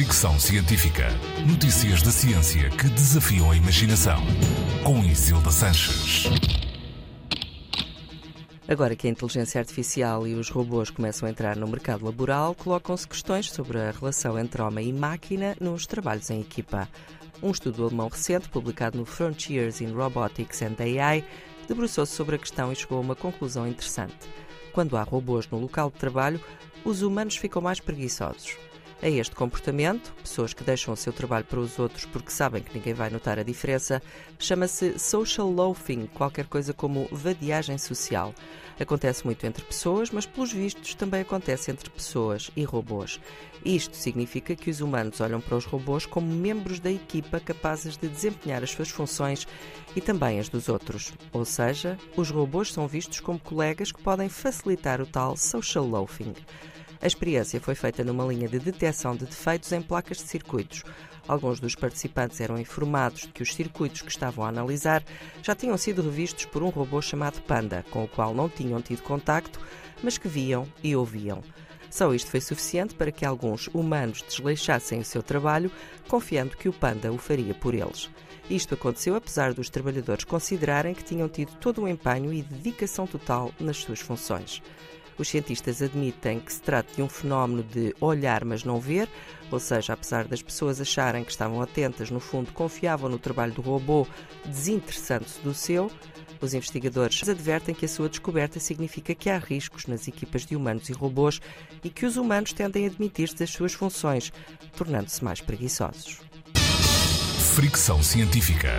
Fricção Científica. Notícias da ciência que desafiam a imaginação. Com Isilda Sanches. Agora que a inteligência artificial e os robôs começam a entrar no mercado laboral, colocam-se questões sobre a relação entre homem e máquina nos trabalhos em equipa. Um estudo alemão recente, publicado no Frontiers in Robotics and AI, debruçou-se sobre a questão e chegou a uma conclusão interessante. Quando há robôs no local de trabalho, os humanos ficam mais preguiçosos. A este comportamento, pessoas que deixam o seu trabalho para os outros porque sabem que ninguém vai notar a diferença, chama-se social loafing, qualquer coisa como vadiagem social. Acontece muito entre pessoas, mas pelos vistos também acontece entre pessoas e robôs. Isto significa que os humanos olham para os robôs como membros da equipa capazes de desempenhar as suas funções e também as dos outros. Ou seja, os robôs são vistos como colegas que podem facilitar o tal social loafing. A experiência foi feita numa linha de detecção de defeitos em placas de circuitos. Alguns dos participantes eram informados de que os circuitos que estavam a analisar já tinham sido revistos por um robô chamado Panda, com o qual não tinham tido contacto, mas que viam e ouviam. Só isto foi suficiente para que alguns humanos desleixassem o seu trabalho, confiando que o Panda o faria por eles. Isto aconteceu apesar dos trabalhadores considerarem que tinham tido todo o empenho e dedicação total nas suas funções. Os cientistas admitem que se trata de um fenómeno de olhar, mas não ver, ou seja, apesar das pessoas acharem que estavam atentas, no fundo confiavam no trabalho do robô, desinteressando-se do seu. Os investigadores advertem que a sua descoberta significa que há riscos nas equipas de humanos e robôs e que os humanos tendem a admitir-se das suas funções, tornando-se mais preguiçosos. Fricção Científica.